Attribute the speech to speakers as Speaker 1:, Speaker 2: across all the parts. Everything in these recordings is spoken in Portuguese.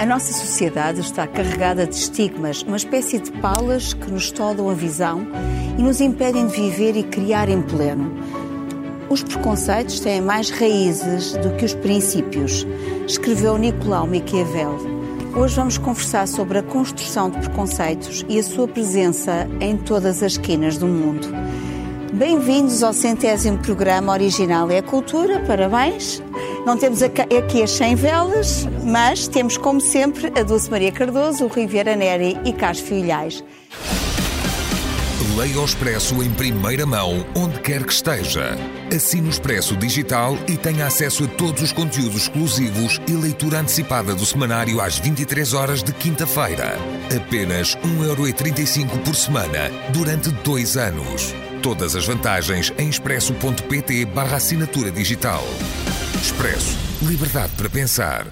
Speaker 1: A nossa sociedade está carregada de estigmas, uma espécie de palas que nos toldam a visão e nos impedem de viver e criar em pleno. Os preconceitos têm mais raízes do que os princípios, escreveu Nicolau Maquiavel. Hoje vamos conversar sobre a construção de preconceitos e a sua presença em todas as esquinas do mundo. Bem-vindos ao centésimo programa original É Cultura, parabéns! Não temos aqui as 100 velas, mas temos, como sempre, a Dulce Maria Cardoso, o Rui Vieira Neri e Carlos Filhais.
Speaker 2: Leia o Expresso em primeira mão, onde quer que esteja. Assine o Expresso Digital e tenha acesso a todos os conteúdos exclusivos e leitura antecipada do semanário às 23 horas de quinta-feira. Apenas 1,35€ por semana, durante dois anos. Todas as vantagens em expresso.pt barra assinatura digital. Expresso. Liberdade para pensar.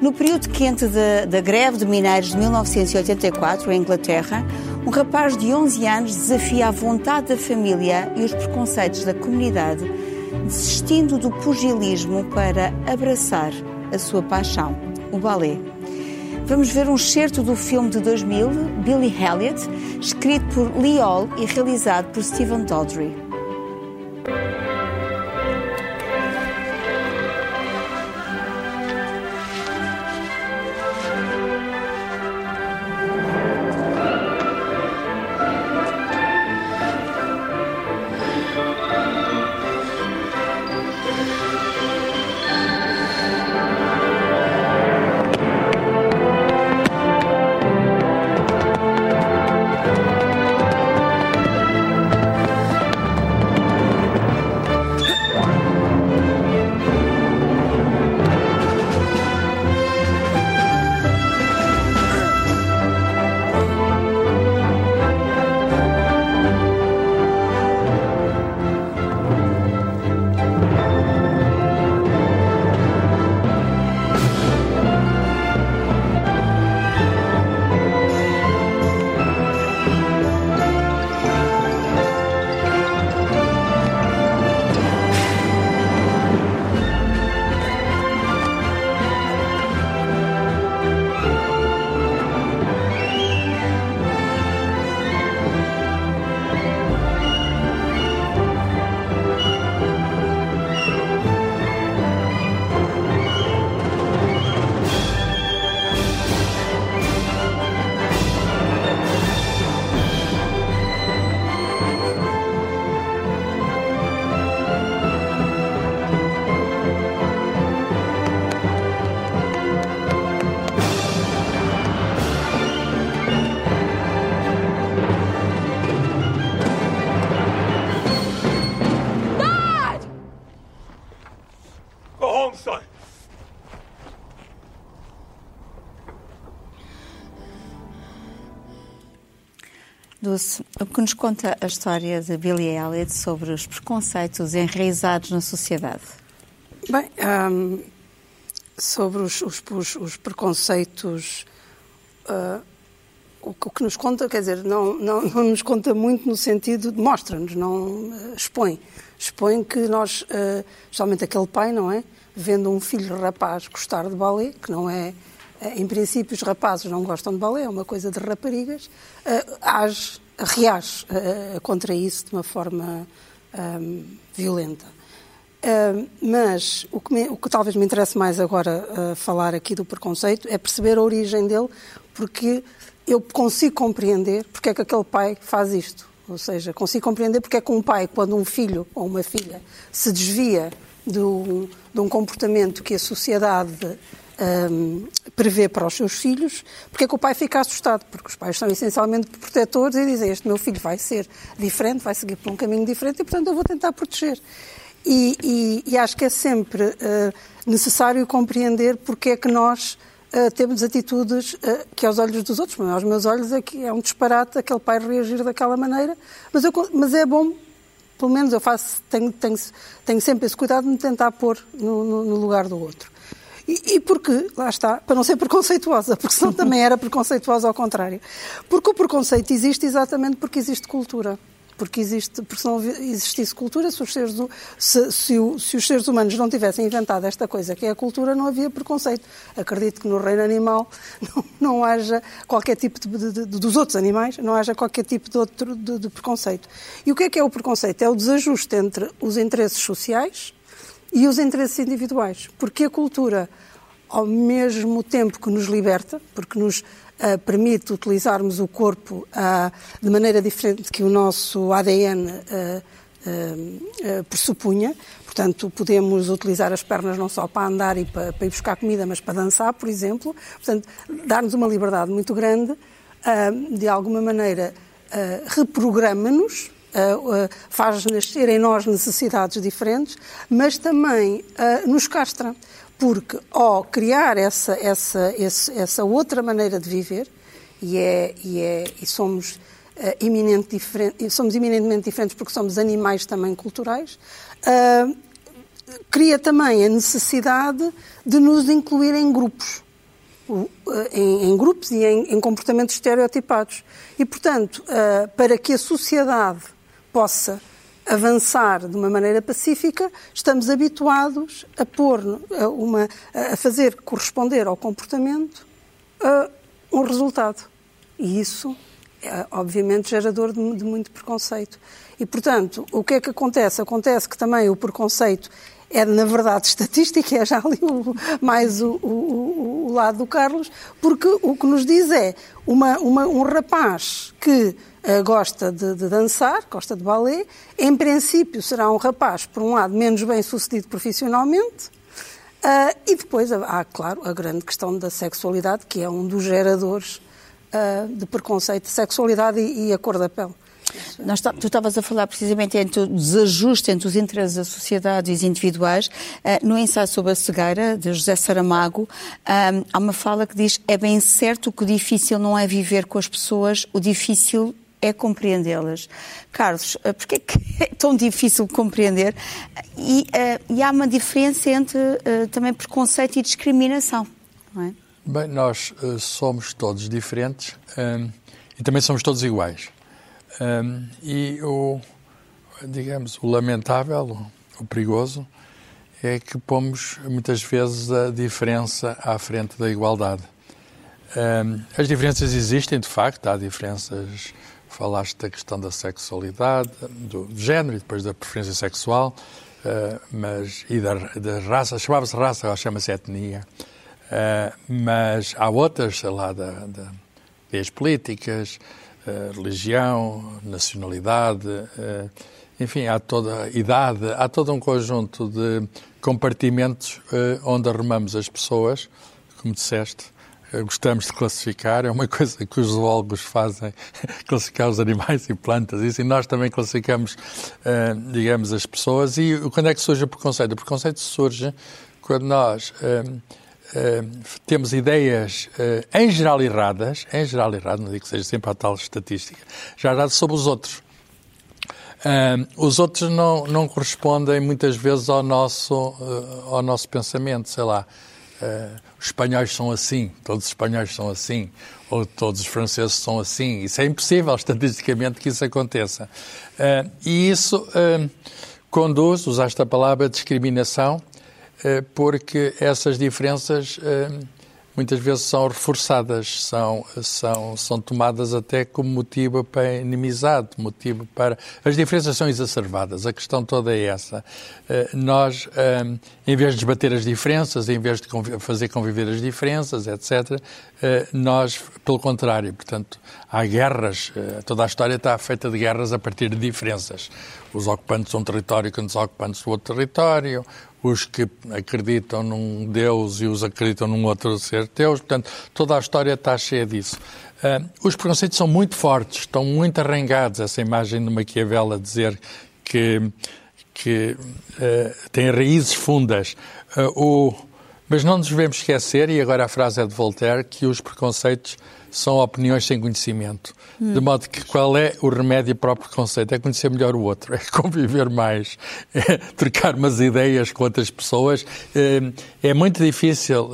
Speaker 1: No período quente da, da greve de mineiros de 1984, em Inglaterra, um rapaz de 11 anos desafia a vontade da família e os preconceitos da comunidade, desistindo do pugilismo para abraçar a sua paixão, o balé. Vamos ver um excerto do filme de 2000, Billy Elliot, escrito por Lee Hall e realizado por Stephen Daldry. O que nos conta a história de Billy Elliot sobre os preconceitos enraizados na sociedade?
Speaker 3: Bem, um, sobre os, os, os, os preconceitos, uh, o, o, que nos conta, quer dizer, não, não, não nos conta muito no sentido de mostra-nos, não uh, expõe. Expõe que nós, uh, especialmente aquele pai, não é? Vendo um filho rapaz gostar de balé, que não é em princípio, os rapazes não gostam de balé, é uma coisa de raparigas, uh, age, reage uh, contra isso de uma forma um, violenta. Uh, mas o que, me, o que, talvez me interesse mais agora uh, falar aqui do preconceito é perceber a origem dele, porque eu consigo compreender porque é que aquele pai faz isto. Ou seja, consigo compreender porque é que um pai, quando um filho ou uma filha se desvia do, de um comportamento que a sociedade um, prevê para os seus filhos, porque é que o pai fica assustado? Porque os pais são essencialmente protetores e dizem: Este meu filho vai ser diferente, vai seguir por um caminho diferente e, portanto, eu vou tentar proteger. E, e, e acho que é sempre uh, necessário compreender porque é que nós uh, temos atitudes uh, que, aos olhos dos outros, mas aos meus olhos, é que é um disparate aquele pai reagir daquela maneira, mas, eu, mas é bom pelo menos eu faço, tenho, tenho, tenho sempre esse cuidado de me tentar pôr no, no, no lugar do outro. E, e, porque, lá está, para não ser preconceituosa, porque senão também era preconceituosa ao contrário. Porque o preconceito existe exatamente porque existe cultura. porque existe, porque se não existisse cultura, se os, seres, se, se, se os seres humanos não tivessem inventado esta coisa que é a cultura, não havia preconceito. Acredito que no reino animal não, não haja qualquer tipo de, de, de, dos outros animais, não haja qualquer tipo de outro de preconceito. E o que é que é o preconceito? É o desajuste entre os interesses sociais e os interesses individuais, porque a cultura ao mesmo tempo que nos liberta, porque nos uh, permite utilizarmos o corpo uh, de maneira diferente que o nosso ADN uh, pressupunha. Portanto, podemos utilizar as pernas não só para andar e para, para ir buscar comida, mas para dançar, por exemplo. Portanto, dar-nos uma liberdade muito grande, de alguma maneira, reprograma-nos faz nascer em nós necessidades diferentes, mas também uh, nos castra porque ao criar essa, essa, essa outra maneira de viver, e, é, e, é, e somos, eminente somos eminentemente diferentes porque somos animais também culturais, cria também a necessidade de nos incluir em grupos. Em, em grupos e em, em, comportamentos estereotipados. E, portanto, para que a sociedade possa avançar de uma maneira pacífica, estamos habituados a pôr uma, a fazer corresponder ao comportamento um resultado. E isso é, obviamente, gerador de, de, muito preconceito. E, portanto, o que é que acontece? Acontece que também o preconceito é, na verdade, estatística, é já ali o, mais o, o, lado do Carlos, porque o que nos diz é uma, uma, um rapaz que uh, gosta de, de, dançar, gosta de balé, em princípio será um rapaz, por um lado, menos bem sucedido profissionalmente, uh, e depois há, claro, a grande questão da sexualidade, que é um dos geradores uh, de preconceito de sexualidade e, e a cor da pele.
Speaker 1: Nós, tu estavas a falar precisamente entre o desajuste entre os interesses da sociedade e os individuais. Uh, no ensaio sobre a cegueira, de José Saramago, um, há uma fala que diz é bem certo que o difícil não é viver com as pessoas, o difícil é compreendê-las. Carlos, uh, porquê que é tão difícil compreender? E, uh, e há uma diferença entre também preconceito e discriminação, não é?
Speaker 4: Bem, nós somos todos diferentes e também somos todos iguais. Um, e o, digamos, o lamentável, o perigoso, é que pomos muitas vezes a diferença à frente da igualdade. Um, as diferenças existem, de facto, há diferenças. Falaste da questão da sexualidade, do género e depois da preferência sexual, uh, mas e da, da raça, chamava-se raça, agora chama-se etnia. Uh, mas há outras, sei lá, da, da, das políticas, religião, nacionalidade, uh, enfim, há toda a idade, há todo um conjunto de compartimentos uh, onde arrumamos as pessoas, como disseste, gostamos de classificar, é uma coisa que os zoólogos fazem, classificar os animais e plantas, e assim nós também classificamos, digamos, as pessoas. E quando é que surge o preconceito? O preconceito surge quando nós Uh, temos ideias uh, em geral erradas, em geral erradas, não digo que seja sempre a tal estatística, já erradas sobre os outros. Uh, os outros não, não correspondem muitas vezes ao nosso, ao nosso pensamento, sei lá. os espanhóis são assim, todos os espanhóis são assim, ou todos os franceses são assim. Isso é impossível, estatisticamente, que isso aconteça. e isso conduz, usaste a palavra discriminação, eh, porque essas diferenças eh, muitas vezes são reforçadas, são, são, são tomadas até como motivo para inimizade, motivo para. As diferenças são exacerbadas, a questão toda é essa. Eh, nós, em vez de desbater as diferenças, em vez de fazer conviver as diferenças, etc., nós, pelo contrário, portanto, há guerras, toda a história está feita de guerras a partir de diferenças. Os ocupantes de um território contra os ocupantes do outro território, os que acreditam num Deus e os acreditam num outro ser Deus. Portanto, toda a história está cheia disso. Uh, os preconceitos são muito fortes, estão muito arrangados. Essa imagem de Maquiavel a dizer que, que uh, tem raízes fundas. Uh, o, mas não nos devemos esquecer, e agora a frase é de Voltaire, que os preconceitos são opiniões sem conhecimento. Hum. De modo que qual é o remédio para o preconceito? É conhecer melhor o outro, é conviver mais, é trocar umas ideias com outras pessoas. É, é muito difícil.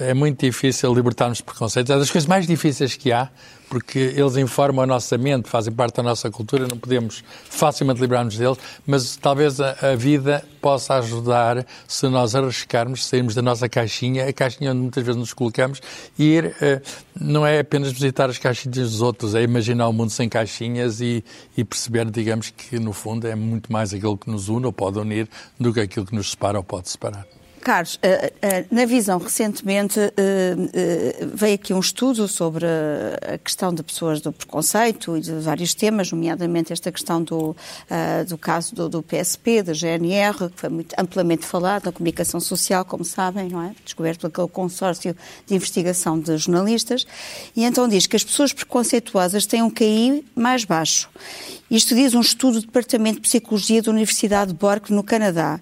Speaker 4: É, muito difícil libertarmos preconceitos. É das coisas mais difíceis que há, porque eles informam a nossa mente, fazem parte da nossa cultura, não podemos facilmente livrar-nos deles, mas talvez a, a, vida possa ajudar se nós arriscarmos, sairmos da nossa caixinha, a caixinha onde muitas vezes nos colocamos, e ir, uh, não é apenas visitar as caixinhas dos outros, é imaginar o um mundo sem caixinhas e, e, perceber, digamos, que no fundo é muito mais aquilo que nos une ou pode unir do que aquilo que nos separa ou pode separar.
Speaker 1: Carlos, eh, eh, na visão recentemente eh, veio aqui um estudo sobre a questão de pessoas do preconceito e de vários temas, nomeadamente esta questão do, do caso do, do PSP, da GNR, que foi muito amplamente falado na comunicação social, como sabem, não é? Descoberto pelo consórcio de investigação de jornalistas. E então diz que as pessoas preconceituosas têm um QI mais baixo. Isto diz um estudo do Departamento de Psicologia da Universidade de Bork, no Canadá.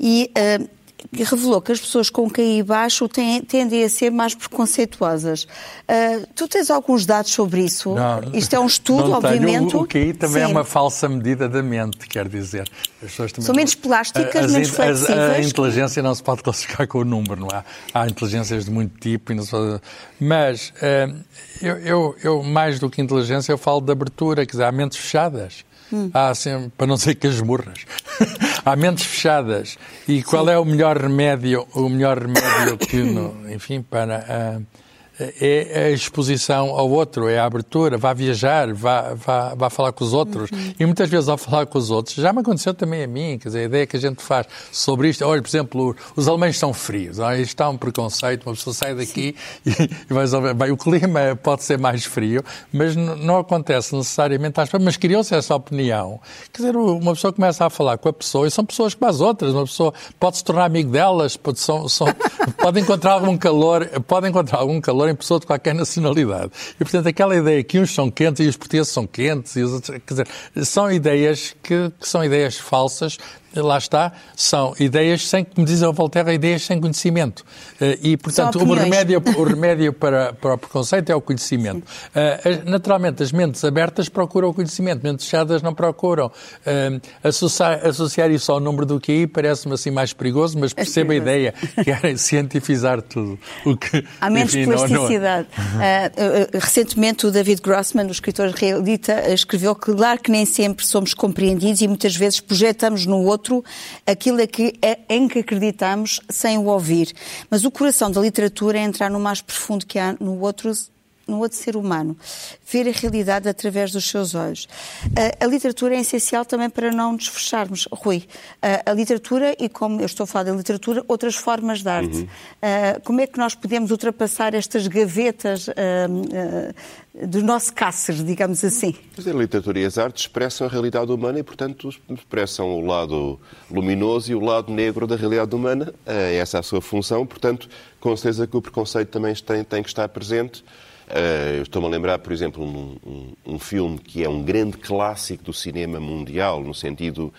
Speaker 1: E uh, revelou que as pessoas com QI baixo têm, tendem a ser mais preconceituosas. Uh, tu tens alguns dados sobre isso?
Speaker 4: Não,
Speaker 1: Isto é um estudo,
Speaker 4: não
Speaker 1: obviamente.
Speaker 4: Tenho. O, o QI também é Sim. é uma falsa medida da mente, quer dizer.
Speaker 1: As pessoas também São menos plásticas, as, menos flexíveis.
Speaker 4: A, a, inteligência não se pode classificar com o número, não há? Há inteligências de muito tipo, e não se pode... mas uh, eu, eu, eu, mais do que inteligência, eu falo de abertura, quer dizer, há mentes fechadas. Hum. Há sempre, para não ser que as murras. há mentes fechadas. E qual Sim. é o melhor remédio, o melhor remédio que, no, enfim, para. Uh, é a exposição ao outro, é a abertura, vá viajar, vá, vá, vá falar com os outros. Uhum. E muitas vezes ao falar com os outros, já me aconteceu também a mim, quer dizer, a ideia que a gente faz sobre isto, olha, por exemplo, os alemães são frios, olha, isto há um preconceito, uma pessoa sai daqui e, e vai resolver. Bem, o clima pode ser mais frio, mas não acontece necessariamente às pessoas, mas criou-se essa opinião. Quer dizer, uma pessoa começa a falar com a pessoa, e são pessoas como as outras, uma pessoa pode se tornar amigo delas, pode, são, são, pode encontrar algum calor, pode encontrar algum calor em pessoa de qualquer nacionalidade. E, portanto, aquela ideia que uns são quentes e os portugueses são quentes, e os outros, quer dizer, são ideias que, que são ideias falsas lá está, são ideias sem, como diz o Voltaire, ideias sem conhecimento. Eh, e, portanto, o remédio, o remédio para, para o preconceito é o conhecimento. Uh, naturalmente, as mentes abertas procuram o conhecimento, mentes fechadas não procuram. Uh, associar, associar isso ao número do QI parece-me assim mais perigoso, mas percebo a ideia, querem cientificar tudo. O que,
Speaker 1: Há menos enfim, plasticidade. Não, recentemente, o David Grossman, o escritor israelita, escreveu que, claro que nem sempre somos compreendidos e muitas vezes projetamos no outro outro aquilo é que, é, em que acreditamos sem o ouvir. Mas o coração da literatura é entrar no mais profundo que há no outro no outro ser humano, ver a realidade através dos seus olhos. A, a literatura é essencial também para não nos fecharmos. Rui, a, a, literatura, e como eu estou a falar da literatura, outras formas de arte. Uhum. como é que nós podemos ultrapassar estas gavetas do nosso cácer, digamos assim.
Speaker 5: Mas a literatura e as artes expressam a realidade humana e, portanto, expressam o lado luminoso e o lado negro da realidade humana. É essa a sua função, portanto, com certeza que o preconceito também tem, tem que estar presente. Uh, Estou-me a lembrar, por exemplo, um, um, um, filme que é um grande clássico do cinema mundial, no sentido,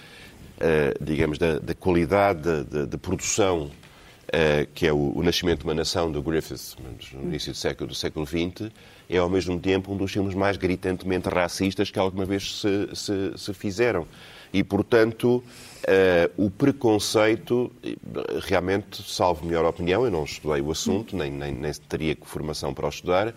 Speaker 5: uh, digamos, da, da qualidade de, de, de produção, uh, que é o, o, Nascimento de uma Nação, do Griffith, no início do século, do século XX, é ao mesmo tempo um dos filmes mais gritantemente racistas que alguma vez se, se, se fizeram. E, portanto, uh, o preconceito, realmente, salvo melhor opinião, eu não estudei o assunto, nem, nem, nem teria formação para o estudar, uh,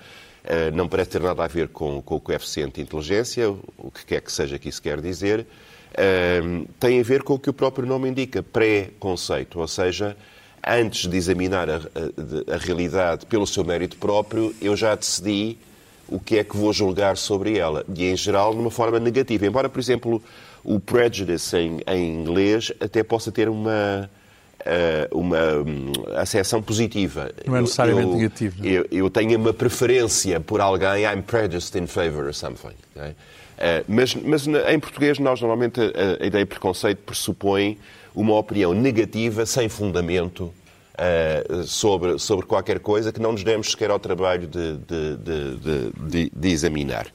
Speaker 5: não parece ter nada a ver com, com, o coeficiente de inteligência, o que quer que seja que isso quer dizer, uh, tem a ver com o que o próprio nome indica, pré-conceito, ou seja, antes de examinar a, a, a, realidade pelo seu mérito próprio, eu já decidi o que é que vou julgar sobre ela. E, em geral, numa forma negativa. Embora, por exemplo, o prejudice em, em inglês até possa ter uma, eh, uma hum, acessão positiva.
Speaker 4: Não é necessariamente eu, negativo.
Speaker 5: Eu, eu, tenho uma preferência por alguém, I'm prejudiced in favor of something. Okay? Uh, mas, mas em português, nós normalmente a, a ideia de preconceito pressupõe uma opinião negativa, sem fundamento, uh, sobre, sobre qualquer coisa que não nos demos sequer ao trabalho de, de, de, de examinar.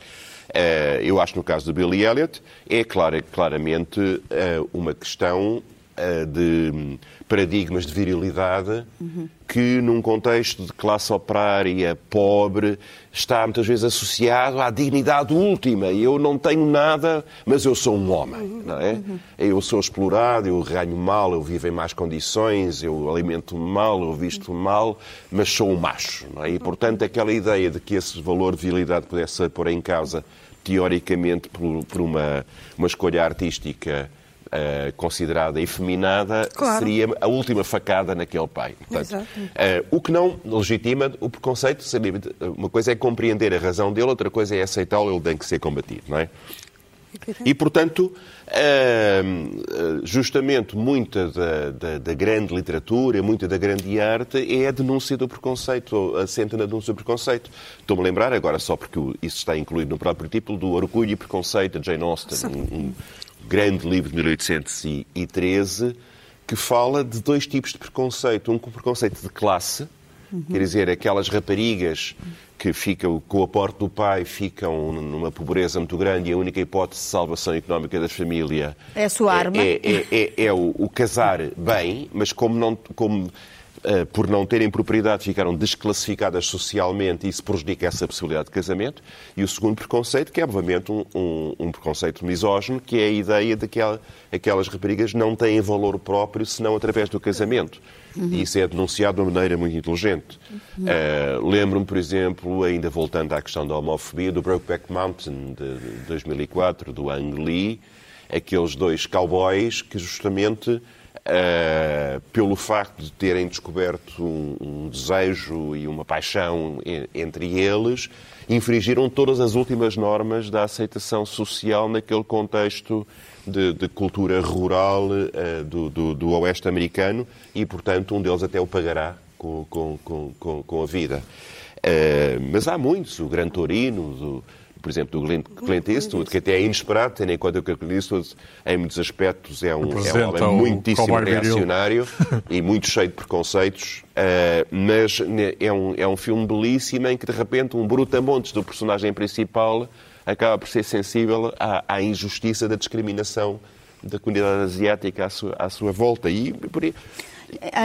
Speaker 5: Uh, eu acho que no caso do Billy Elliot é clara, claramente uh, uma questão uh, de paradigmas de virilidade uhum. que, num contexto de classe operária pobre, está muitas vezes associado à dignidade última. Eu não tenho nada, mas eu sou um homem, não é? Uhum. Eu sou explorado, eu ganho mal, eu vivo em más condições, eu alimento-me mal, eu visto mal, mas sou um macho, não é? E, portanto, aquela ideia de que esse valor de virilidade pudesse ser pôr em causa teoricamente por, por uma, uma escolha artística uh, considerada efeminada, claro. seria a última facada naquele pai. Portanto, uh, o que não legitima o preconceito, uma coisa é compreender a razão dele, outra coisa é aceitá-lo, ele tem que ser combatido, não é? E, portanto, eh, justamente muita da, da, da, grande literatura, muita da grande arte é a denúncia do preconceito, assenta na denúncia do preconceito. Estou-me a lembrar agora, só porque isso está incluído no próprio título, do Orgulho e Preconceito de Jane Austen, um, um grande livro de 1813, que fala de dois tipos de preconceito. Um com preconceito de classe, uhum. quer dizer, aquelas raparigas que ficam com o aporte do pai, ficam numa pobreza muito grande e a única hipótese de salvação económica da família
Speaker 1: é a sua arma.
Speaker 5: É, é, é, é o, o, casar bem, mas como não. Como, por não terem propriedade, ficaram desclassificadas socialmente e isso prejudica essa possibilidade de casamento. E o segundo preconceito, que é obviamente um, um, um preconceito misógino, que é a ideia de que aquelas raparigas não têm valor próprio senão através do casamento. Uhum. E isso é denunciado de uma maneira muito inteligente. Uh, Lembro-me, por exemplo, ainda voltando à questão da homofobia, do Brokeback Mountain de 2004, do Ang Lee, aqueles dois cowboys que justamente Uh, pelo facto de terem descoberto um, um, desejo e uma paixão entre eles, infringiram todas as últimas normas da aceitação social naquele contexto de, de cultura rural uh, do, do, do, oeste americano e, portanto, um deles até o pagará com, com, com, com a vida. Uh, mas há muitos, o Gran Torino, do, por exemplo, do Clint, Clint Eastwood, que até é inesperado, tendo em conta que o Clint Eastwood, em muitos aspectos, é um, é um homem muitíssimo reacionário e muito cheio de preconceitos, uh, mas é um, é um filme belíssimo em que, de repente, um brutamontes do personagem principal acaba por ser sensível à, à injustiça da discriminação da comunidade asiática à sua, à sua volta. E por aí,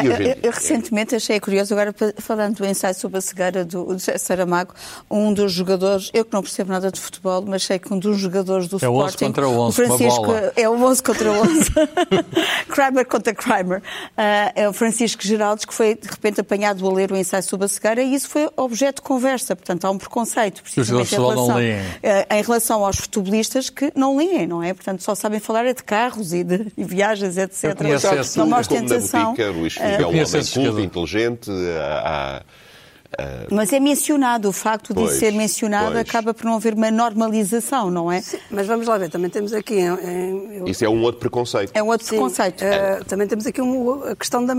Speaker 1: eu, eu, eu, recentemente achei curioso, agora falando do ensaio sobre a cegueira do, do Saramago, um dos jogadores, eu que não percebo nada de futebol, mas sei que um dos jogadores do é Sporting...
Speaker 4: É 11 contra 11, o Francisco,
Speaker 1: É o 11 contra 11. Kramer contra Kramer. Uh, é o Francisco Geraldes, que foi de repente apanhado a ler o ensaio sobre a cegueira e isso foi objeto de conversa. Portanto, há um preconceito, precisamente em relação, uh, em relação aos futebolistas que não leem, não é? Portanto, só sabem falar é de carros e de e viagens, etc.
Speaker 5: Não uma ostentação. Luís Figo é um homem culto, inteligente, há,
Speaker 1: mas é mencionado, o facto de ser mencionado pois. acaba por não haver uma normalização, não é? Sim,
Speaker 3: mas vamos lá ver, também temos aqui. Em.
Speaker 5: Isso é um outro preconceito.
Speaker 1: É um outro Sim, preconceito.
Speaker 3: Uh, também temos aqui uma, a questão da.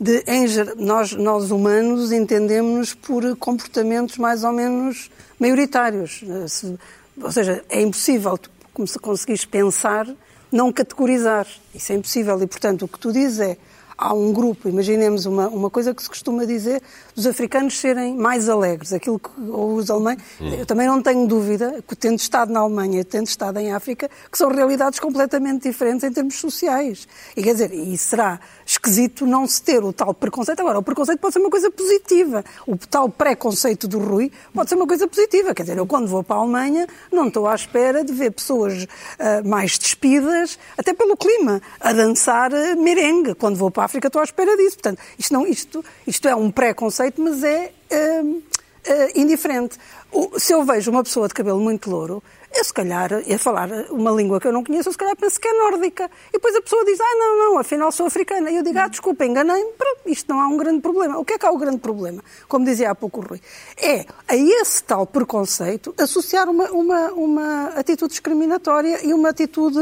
Speaker 3: De, em, nós, nós humanos entendemos por comportamentos mais ou menos maioritários. Eh, se, ou seja, é impossível, como se conseguires pensar, não categorizar. Isso é impossível. E, portanto, o que tu dizes é há um grupo, imaginemos uma, uma coisa que se costuma dizer, dos africanos serem mais alegres, aquilo que, ou os alemães, hum. eu também não tenho dúvida que tendo estado na Alemanha, tendo estado em África, que são realidades completamente diferentes em termos sociais. E quer dizer, e será esquisito não se ter o tal preconceito. Agora, o preconceito pode ser uma coisa positiva. O tal preconceito do Rui pode ser uma coisa positiva. Quer dizer, eu quando vou para a Alemanha não estou à espera de ver pessoas uh, mais despidas, até pelo clima, a dançar uh, merengue. Quando vou para África estou à espera disso. Portanto, isto, não, isto, isto é um preconceito, mas é uh, uh, indiferente. O, se eu vejo uma pessoa de cabelo muito louro, eu se calhar, a falar uma língua que eu não conheço, eu se calhar penso que é nórdica. E depois a pessoa diz, ah, não, não, afinal sou africana. E eu digo, ah, desculpa, enganei-me, isto não há um grande problema. O que é que há o grande problema? Como dizia há pouco o Rui. É a esse tal preconceito associar uma, uma, uma atitude discriminatória e uma atitude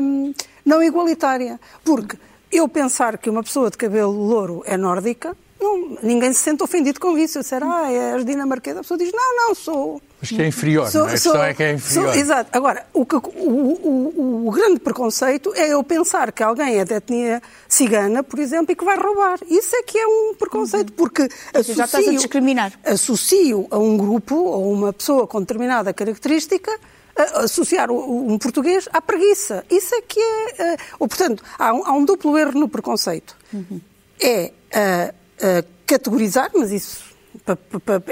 Speaker 3: hum, não igualitária. Porque eu pensar que uma pessoa de cabelo louro é nórdica, não, ninguém se sente ofendido com isso. Eu disser, ah, és dinamarquesa, a pessoa diz, não, não, sou.
Speaker 4: Mas que é inferior, sou, não é? A questão é que é inferior.
Speaker 3: Sou, exato. Agora, o, que, o, o, o, grande preconceito é eu pensar que alguém é de etnia cigana, por exemplo, e que vai roubar. Isso é que é um preconceito, uhum. porque associo,
Speaker 1: já estás a discriminar.
Speaker 3: associo a um grupo ou uma pessoa com determinada característica associar um português à preguiça. Isso é que é. Ou, portanto, há um, há um duplo erro no preconceito. Uhum. É categorizar, mas isso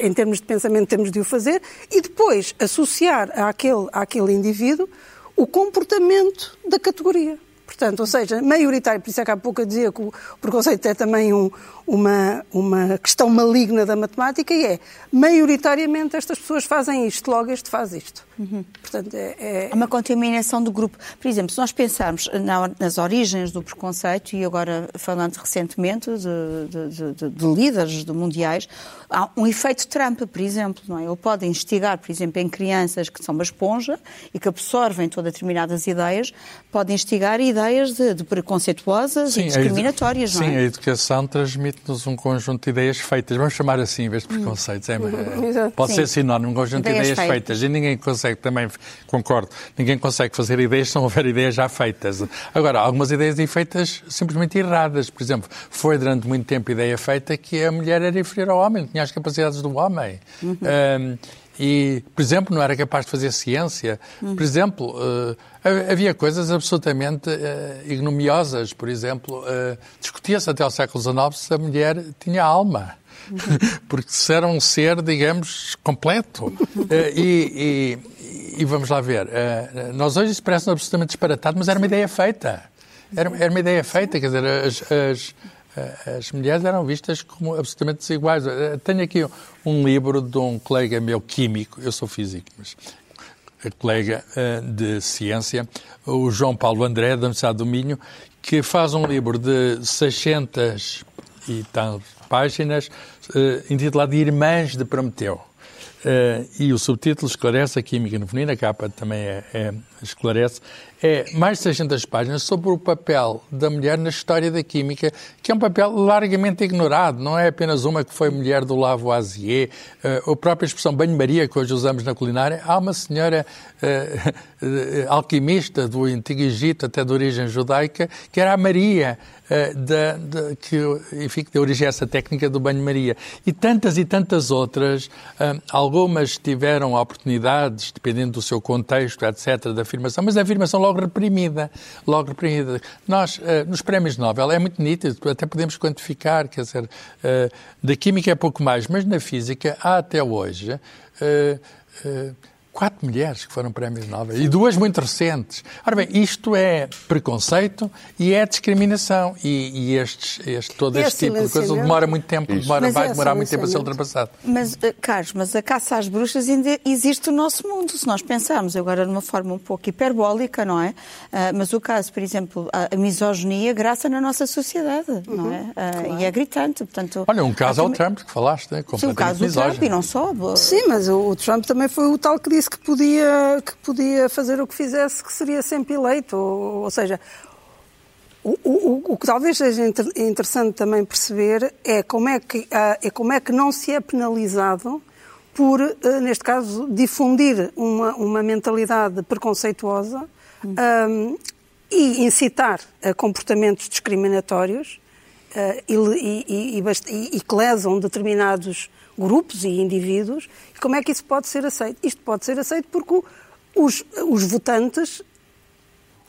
Speaker 3: em termos de pensamento temos de o fazer, e depois associar àquele, àquele indivíduo o comportamento da categoria. Portanto, ou seja, maioritário, por isso é que há pouco eu dizia que o preconceito é também um, uma, uma questão maligna da matemática e é, maioritariamente estas pessoas fazem isto, logo este faz isto.
Speaker 1: Uhum. Portanto, é, é... uma contaminação do grupo. Por exemplo, se nós pensarmos na, nas origens do preconceito, e agora falando recentemente de, de, de, de líderes de mundiais, há um efeito Trump, por exemplo, não é? Ele pode instigar, por exemplo, em crianças que são uma esponja e que absorvem todas determinadas ideias, pode instigar ideias de, de preconceituosas sim, e discriminatórias,
Speaker 4: a
Speaker 1: não é?
Speaker 4: Sim, a educação transmite nos um conjunto de ideias feitas. Vamos chamar assim, em vez de preconceitos. É, é, pode Sim. ser sinónimo, um conjunto ideias de ideias feitas. feitas. E ninguém consegue, também concordo, ninguém consegue fazer ideias se não houver ideias já feitas. Agora, algumas ideias feitas simplesmente erradas. Por exemplo, foi durante muito tempo ideia feita que a mulher era inferior ao homem, tinha as capacidades do homem. Uhum. Um, e, por exemplo, não era capaz de fazer ciência. Por exemplo, uh, havia coisas absolutamente uh, ignomiosas. Por exemplo, uh, discutia-se até ao século XIX se a mulher tinha alma. Porque se era um ser, digamos, completo. E, e, e, vamos lá ver. nós hoje isso parece absolutamente disparatado, mas era uma ideia feita. Era, era uma ideia feita, quer dizer, as, as as mulheres eram vistas como absolutamente desiguais. Eh, tenho aqui um livro de um colega meu químico, eu sou físico, mas colega eh, de ciência, o João Paulo André, da Universidade do Minho, que faz um livro de 600 e tal páginas, intitulado Irmãs de Prometeu. e o subtítulo esclarece a química feminina, a capa também é, é, esclarece, é mais de 600 páginas sobre o papel da mulher na história da química, que é um papel largamente ignorado. Não é apenas uma que foi mulher do Lavoisier. Uh, a própria expressão banho-maria que hoje usamos na culinária, há uma senhora uh, alquimista do Antigo Egito, até de origem judaica, que era a Maria, da, da, que, enfim, que deu origem a essa técnica do banho-maria. E tantas e tantas outras, algumas tiveram oportunidades, dependendo do seu contexto, etc., da afirmação, mas a afirmação logo reprimida, logo reprimida. Nós, eh, nos prémios Nobel, é muito nítido, até podemos quantificar, quer dizer, eh, da química é pouco mais, mas na física há até hoje eh, quatro mulheres que foram prémios Nobel e duas muito recentes. Ora bem, isto é preconceito e é discriminação e, e estes, este, todo é este tipo de coisa demora muito tempo, demora, vai é demorar muito tempo a ser ultrapassado.
Speaker 1: Mas, eh, Carlos, mas a caça às bruxas ainda existe no nosso mundo, se nós pensarmos agora de uma forma um pouco hiperbólica, não é? Uh, mas o caso, por exemplo, a misoginia graça na nossa sociedade, uhum, não é? Uh, claro. E é gritante, portanto...
Speaker 4: Olha, um caso é o Trump que falaste, né?
Speaker 1: Sim, o caso do Trump e não só.
Speaker 3: Sim, mas o Trump também foi o tal que disse disse que podia, que podia fazer o que fizesse, que seria sempre eleito. Ou, ou seja, o, o, o, que talvez seja interessante também perceber é como é que, ah, é como é que não se é penalizado por, ah, neste caso, difundir uma, uma mentalidade preconceituosa um, e incitar a comportamentos discriminatórios uh, e, e, e, e, que lesam determinados grupos e indivíduos, e como é que isso pode ser aceito? Isto pode ser aceito porque os, os votantes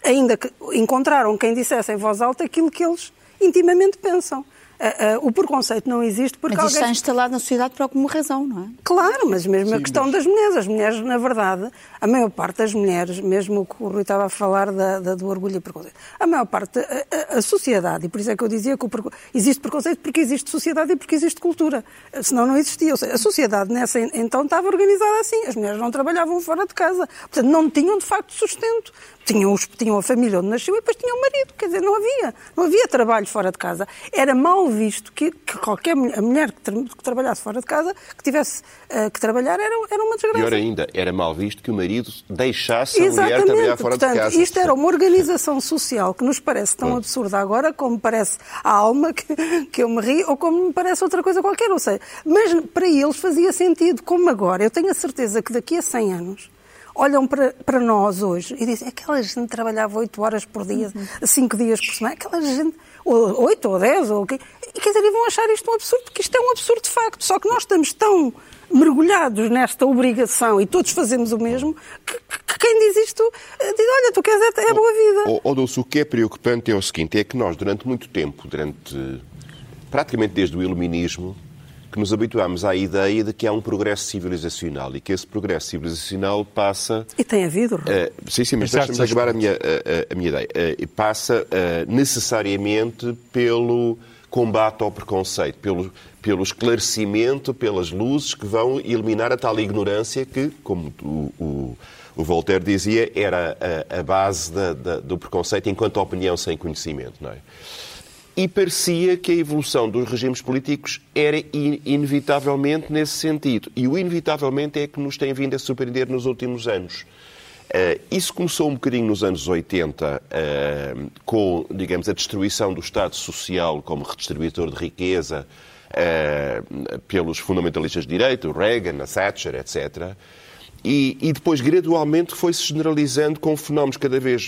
Speaker 3: ainda encontraram quem dissesse em voz alta aquilo que eles intimamente pensam. Uh, uh, o preconceito não existe porque
Speaker 1: mas
Speaker 3: alguém...
Speaker 1: está instalado na sociedade por alguma razão, não é?
Speaker 3: Claro, mas mesmo Sim, a questão mas... das mulheres. As mulheres, na verdade, a maior parte das mulheres, mesmo o que o Rui estava a falar da, da do orgulho e preconceito, a maior parte, a, a, a, sociedade, e por isso é que eu dizia que o, existe preconceito porque existe sociedade e porque existe cultura. Senão não existia. Ou seja, a sociedade nessa então estava organizada assim. As mulheres não trabalhavam fora de casa. Portanto, não tinham de facto sustento tinham, os, tinham a família onde nasceu e depois tinham o marido. Quer dizer, não havia. Não havia trabalho fora de casa. Era mal visto que, que qualquer mulher, mulher que, tra, que, trabalhasse fora de casa, que tivesse uh, que trabalhar, era, era uma desgraça.
Speaker 5: Pior ainda, era mal visto que o marido deixasse a mulher trabalhar fora
Speaker 3: Portanto,
Speaker 5: de casa.
Speaker 3: Isto era uma organização social que nos parece tão absurda agora como parece a alma que, que eu me ri ou como me parece outra coisa qualquer. Ou seja, mas para eles fazia sentido, como agora. Eu tenho a certeza que daqui a 100 anos olham para, para nós hoje e dizem aquela gente trabalhava 8 horas por dia, 5 uhum. dias por semana, aquela gente, ou 8 ou 10, ou o quê? E quer dizer, e vão achar isto um absurdo, porque isto é um absurdo de facto. Só que nós estamos tão mergulhados nesta obrigação e todos fazemos o mesmo, que, que quem diz isto eh, diz, olha, tu queres é, é boa vida.
Speaker 5: Ou, Dulce, o que é preocupante é o seguinte, é que nós, durante muito tempo, durante praticamente desde o iluminismo, que nos habituámos à ideia de que há um progresso civilizacional e que esse progresso civilizacional passa.
Speaker 3: E tem havido.
Speaker 5: Uh, sim, sim, mas deixa-me acabar a minha, a, a minha ideia. Uh, passa uh, necessariamente pelo combate ao preconceito, pelo, pelo esclarecimento, pelas luzes que vão eliminar a tal ignorância que, como o, o, o Voltaire dizia, era a, a base da, da, do preconceito enquanto opinião sem conhecimento. Não é? e parecia que a evolução dos regimes políticos era inevitavelmente nesse sentido. E o inevitavelmente é que nos tem vindo a surpreender nos últimos anos. Uh, isso começou um bocadinho nos anos 80, uh, eh, com, digamos, a destruição do Estado Social como redistribuidor de riqueza uh, pelos fundamentalistas de direito, o Reagan, a Thatcher, etc. E, e, depois, gradualmente, foi-se generalizando com fenómenos cada vez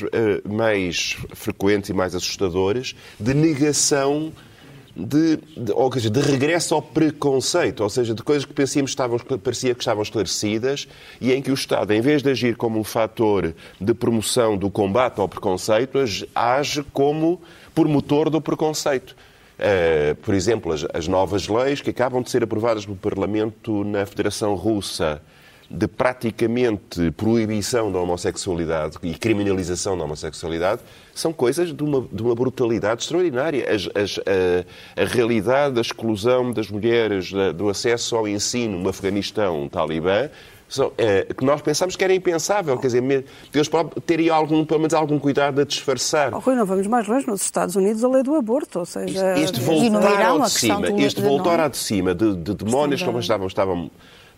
Speaker 5: mais frequentes e mais assustadores de negação, de, de, ou seja, de regresso ao preconceito, ou seja, de coisas que pensíamos estavam, parecia que estavam esclarecidas e em que o Estado, em vez de agir como um fator de promoção do combate ao preconceito, age como por motor do preconceito. Uh, por exemplo, as, as novas leis que acabam de ser aprovadas no Parlamento na Federação Russa de praticamente proibição da homossexualidade e criminalização da homossexualidade são coisas de uma, de uma brutalidade extraordinária. As, as, a, a, realidade da exclusão das mulheres da, do acesso ao ensino no Afeganistão, Talibã, são, é, que nós pensamos que era impensável. Quer dizer, Deus teria algum, pelo menos algum cuidado a disfarçar.
Speaker 3: Oh, Rui, não vamos mais longe. Nos Estados Unidos, a lei do aborto, ou seja...
Speaker 5: Este, este voltar ao de cima, este voltar ao de cima de, de demónios como estavam, estavam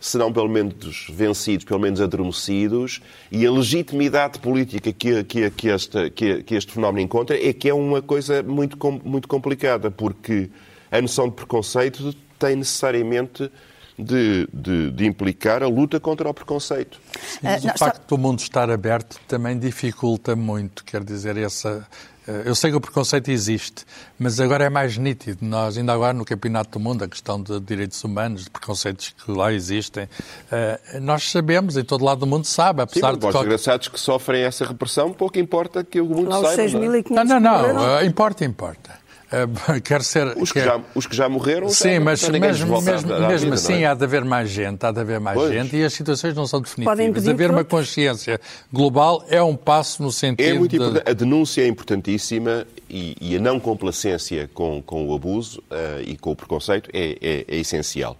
Speaker 5: serão pelo menos vencidos, pelo menos adormecidos, e a legitimidade política que, que, que, este, que, que este fenómeno encontra é que é uma coisa muito, muito complicada, porque a noção de preconceito tem necessariamente de, de, de, implicar a luta contra o preconceito.
Speaker 4: Mas o facto do mundo estar aberto também dificulta muito, quer dizer, essa eh, eu sei que o preconceito existe, mas agora é mais nítido. Nós, ainda agora no Campeonato do Mundo, a questão de direitos humanos, de preconceitos que lá existem, eh, nós sabemos, em todo lado do mundo sabe, apesar
Speaker 5: Sim, de... Os desgraçados que sofrem essa repressão, pouco importa que o mundo
Speaker 3: lá
Speaker 5: saiba.
Speaker 3: Não,
Speaker 4: não, não, não, eh, importa, importa. Uh, quer ser.
Speaker 5: Os que,
Speaker 4: quer...
Speaker 5: Já, os que já morreram.
Speaker 4: Sim,
Speaker 5: já,
Speaker 4: mas mesmo, mesmo, mesmo
Speaker 5: vida,
Speaker 4: assim
Speaker 5: é?
Speaker 4: há de haver mais gente, há de haver mais
Speaker 5: pois.
Speaker 4: gente e as situações não são definitivas. Haver uma consciência global é um passo no sentido.
Speaker 5: É muito
Speaker 4: de...
Speaker 5: A denúncia é importantíssima e, e, a não complacência com, com o abuso uh, e com o preconceito é, é, é essencial.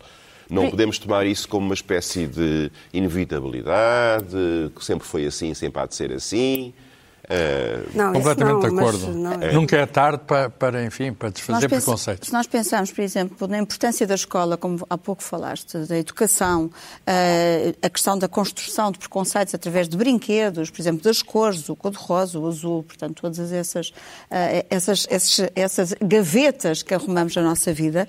Speaker 5: Não podemos tomar isso como uma espécie de inevitabilidade, que sempre foi assim, sempre há de ser assim.
Speaker 4: Uh, não, completamente não, de acordo. Não, é. Nunca é tarde para, para, enfim, para desfazer preconceitos.
Speaker 1: Se nós pensarmos, por exemplo, na importância da escola, como há pouco falaste, da educação, uh, a questão da construção de preconceitos através de brinquedos, por exemplo, das cores, o cor-de-rosa, o azul, portanto, todas essas, uh, essas, essas, essas gavetas que arrumamos na nossa vida,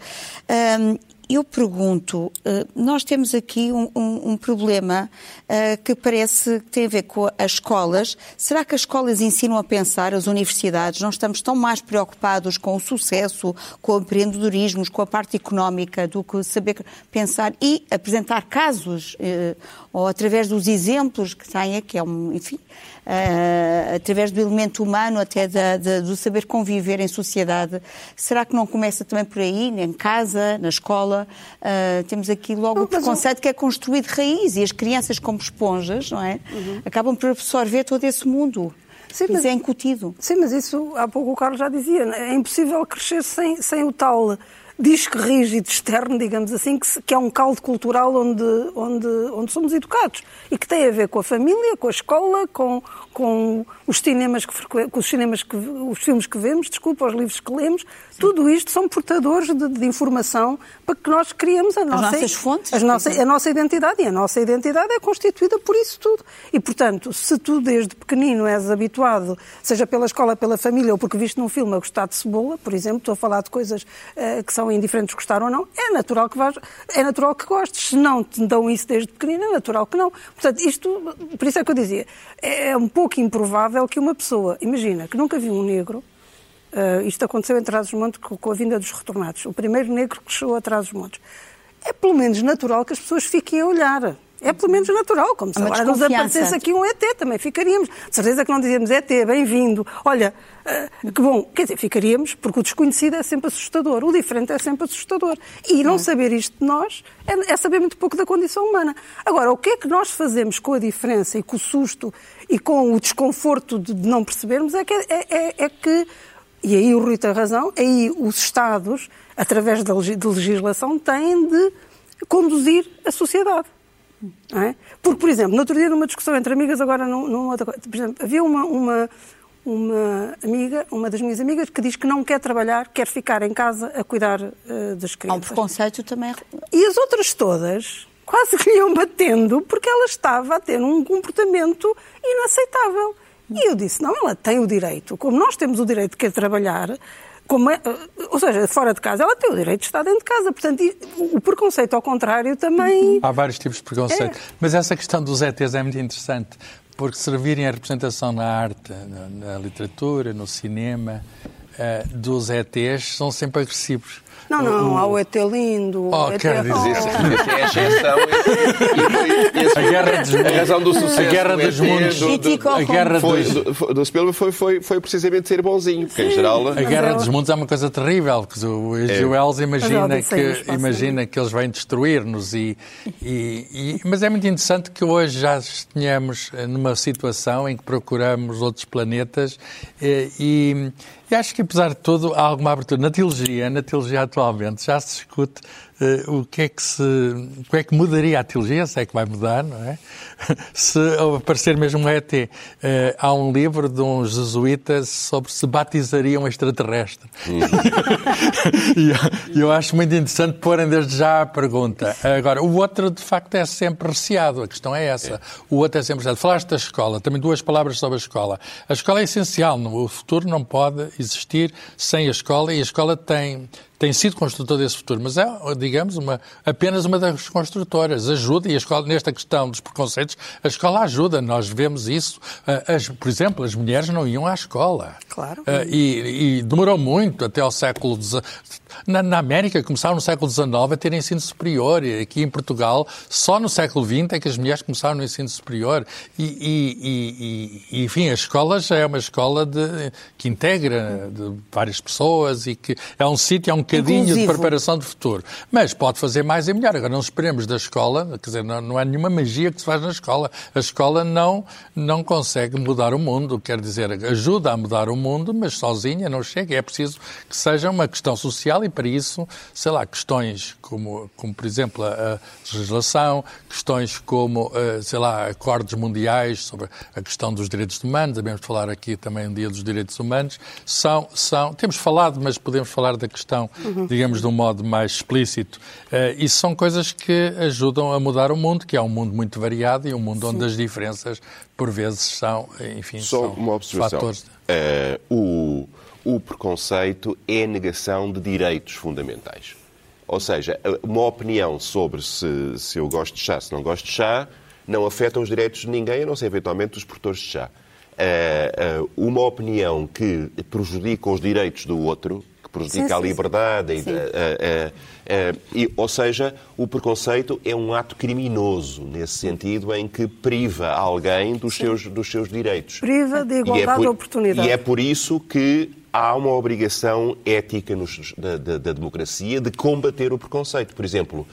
Speaker 1: eu pergunto, eh, nós temos aqui um, um, um problema uh, que parece que tem a ver com as escolas. Será que as escolas ensinam a pensar, as universidades? Não estamos tão mais preocupados com o sucesso, com o empreendedorismo, com a parte económica, do que saber pensar e apresentar casos, uh, ou através dos exemplos que têm, que é um, enfim, uh, através do elemento humano, até da, da, do saber conviver em sociedade. Será que não começa também por aí, em casa, na escola? Uh, temos aqui logo não, o preconceito eu... que é construído de raiz e as crianças, como esponjas, não é? Uhum. Acabam por absorver todo esse mundo. Sim, mas, isso é incutido.
Speaker 3: Sim, mas isso, há pouco o Carlos já dizia, é impossível crescer sem, sem o tal disco rígido externo, digamos assim, que, que é um caldo cultural onde, onde, onde somos educados e que tem a ver com a família, com a escola, com, com os cinemas que com os cinemas que os filmes que vemos, desculpa, os livros que lemos, Sim. tudo isto são portadores de, de, informação para que nós criemos a nossa,
Speaker 1: as nossas fontes,
Speaker 3: as nossa, a nossa identidade e a nossa identidade é constituída por isso tudo. E portanto, se tu desde pequenino és habituado, seja pela escola, pela família ou porque viste num filme a gostar de cebola, por exemplo, estou a falar de coisas uh, que são indiferentes gostar ou não, é natural que vais, é natural que gostes. Se não te dão isso desde pequenino, é natural que não. Portanto, isto, por isso é que eu dizia, é um pouco improvável que uma pessoa, imagina, que nunca viu um negro, uh, isto aconteceu em Trás-os-Montes com a vinda dos retornados, o primeiro negro que chegou a Trás-os-Montes, é pelo menos natural que as pessoas fiquem a olhar. É pelo menos natural, como se agora nos aparecesse aqui um ET, também ficaríamos. De certeza que não dizíamos ET, bem-vindo. Olha, que bom. Quer dizer, ficaríamos, porque o desconhecido é sempre assustador, o diferente é sempre assustador. E não saber isto de nós é, é saber muito pouco da condição humana. Agora, o que é que nós fazemos com a diferença e com o susto e com o desconforto de não percebermos é que, é, é, é que e aí o Rui tem razão, aí os Estados, através da legislação, têm de conduzir a sociedade. É? Porque, por exemplo, no outro dia, numa discussão entre amigas, agora numa outra coisa, por exemplo, havia uma, uma, uma amiga, uma das minhas amigas, que diz que não quer trabalhar, quer ficar em casa a cuidar uh, das crianças.
Speaker 1: Há um preconceito também.
Speaker 3: E as outras todas quase que iam batendo porque ela estava a ter um comportamento inaceitável. E eu disse, não, ela tem o direito, como nós temos o direito de querer trabalhar, como é, ou seja, fora de casa, ela tem o direito de estar dentro de casa. Portanto, o preconceito ao contrário também.
Speaker 4: Há vários tipos de preconceito. É. Mas essa questão dos ETs é muito interessante, porque servirem a representação na arte, na, na literatura, no cinema, uh, dos ETs são sempre agressivos.
Speaker 3: Não, não, há o ET lindo.
Speaker 4: Oh,
Speaker 3: ET...
Speaker 4: quer dizer,
Speaker 5: é a exceção. a guerra dos mundos. A razão do sucesso.
Speaker 4: A guerra dos mundos.
Speaker 5: A guerra dos... do Spielberg foi, foi, foi precisamente ser bonzinho, porque em geral...
Speaker 4: A guerra dos mundos é uma coisa terrível, que o é. Wells imagina que, imagina que eles vêm destruir-nos e, e, e, mas é muito interessante que hoje já tenhamos numa situação em que procuramos outros planetas e, e acho que, apesar de tudo, há alguma abertura. Na teologia, na teologia atualmente, já se discute uh, o que é que se. o que é que mudaria a teologia, se é que vai mudar, não é? se aparecer mesmo um ET. Uh, há um livro de uns jesuítas sobre se batizariam um extraterrestre. E eu, eu acho muito interessante porem desde já a pergunta. Agora, o outro, de facto, é sempre receado. A questão é essa. É. O outro é sempre receado. Falaste da escola, também duas palavras sobre a escola. A escola é essencial. O futuro não pode existir sem a escola e a escola tem tem sido construtor desse futuro, mas é, digamos, uma, apenas uma das construtoras. Ajuda, e a escola, nesta questão dos preconceitos, a escola ajuda. Nós vemos isso. Ah, as, por exemplo, as mulheres não iam à escola.
Speaker 3: Claro.
Speaker 4: Uh, e, e, demorou muito até ao século XIX. Na, na, América começaram no século XIX a ter ensino superior. E aqui em Portugal, só no século XX é que as mulheres começaram no ensino superior. E, e, e enfim, a escola já é uma escola de, que integra de várias pessoas e que é um sítio, é um bocadinho Inclusivo. de preparação de futuro. Mas pode fazer mais e melhor. Agora, não esperemos da escola, quer dizer, não, não há nenhuma magia que se faz na escola. A escola não, não consegue mudar o mundo, quer dizer, ajuda a mudar o mundo, mas sozinha não chega. É preciso que seja uma questão social e, para isso, sei lá, questões como, como por exemplo, a, a legislação, questões como, uh, sei lá, acordos mundiais sobre a questão dos direitos humanos, devemos falar aqui também um dia dos direitos humanos, são, são, temos falado, mas podemos falar da questão uhum. digamos, de um modo mais explícito. Uh, isso são coisas que ajudam a mudar o mundo, que é um mundo muito variado e um mundo Sim. onde as diferenças, por vezes, são, enfim,
Speaker 5: Só
Speaker 4: são
Speaker 5: uma observação.
Speaker 4: fatores.
Speaker 5: Uh, o, o preconceito é a negação de direitos fundamentais. Ou seja, uma opinião sobre se, se eu gosto de chá, se não gosto de chá, não afeta os direitos de ninguém, a não ser eventualmente os produtores de chá. Uh, uh, uma opinião que prejudica os direitos do outro prejudica sim, a liberdade. Sim, sim. E, e, ou seja, o preconceito é um ato criminoso, nesse sentido em que priva alguém dos, seus, dos seus direitos.
Speaker 3: Priva de igualdade é por, de oportunidade.
Speaker 5: E é por isso que há uma obrigação ética nos, da, da, da, democracia de combater o preconceito. Por exemplo,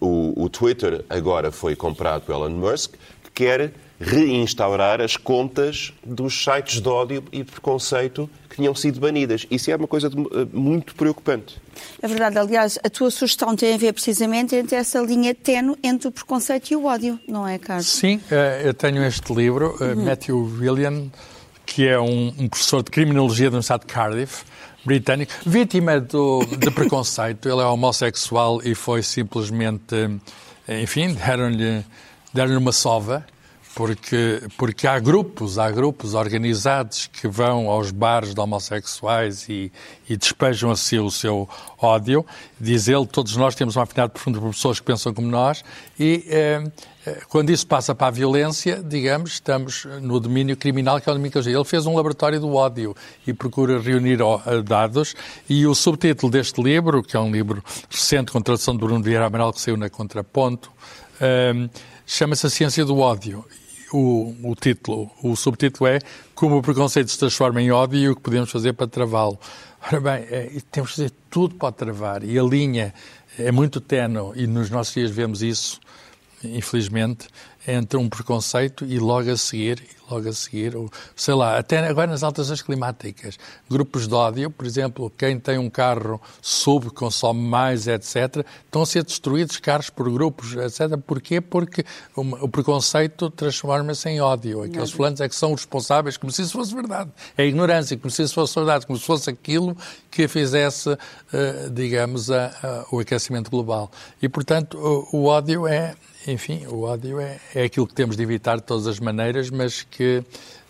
Speaker 5: o, o Twitter agora foi comprado pelo Elon Musk, que quer reinstaurar as contas dos sites de ódio e preconceito que tinham sido banidas. Isso é uma coisa de, eh, muito preocupante.
Speaker 1: É verdade. Aliás, a tua sugestão tem a ver precisamente entre essa linha tenue entre o preconceito e o ódio, não é, Carlos?
Speaker 4: Sim, eh, eu tenho este livro, eh, uhum. Matthew William, que é um, um, professor de criminologia da Universidade de Cardiff, britânico, vítima do, de preconceito. Ele é homossexual e foi simplesmente, enfim, deram-lhe deram uma sova porque, porque há grupos, há grupos organizados que vão aos bares de homossexuais e, e despejam assim o seu ódio. Diz ele, todos nós temos uma afinidade profunda por pessoas que pensam como nós e eh, eh, quando isso passa para a violência, digamos, estamos no domínio criminal, que é o domínio que eu Ele fez um laboratório do ódio e procura reunir dados. E o subtítulo deste livro, que é um livro recente com tradução de Bruno Vieira Amaral, que saiu na Contraponto, eh, chama-se A Ciência do Ódio. O, o título, o subtítulo é Como o preconceito se transforma em ódio e o que podemos fazer para travá-lo. Ora bem, é, temos que fazer tudo para travar. E a linha é muito tenue e nos nossos dias vemos isso, infelizmente, entre um preconceito e logo a seguir logo a seguir, ou, sei lá, até agora nas alterações climáticas, grupos de ódio, por exemplo, quem tem um carro sub, consome mais, etc., estão a ser destruídos carros por grupos, etc. Porquê? Porque o, preconceito transforma-se em ódio. Aqueles fulanos é que são responsáveis, como se isso fosse verdade. É ignorância, como se isso fosse verdade, como se fosse aquilo que fizesse, uh, digamos, a, a, o aquecimento global. E, portanto, o, o ódio é enfim, o ódio é, é aquilo que temos de evitar de todas as maneiras, mas que,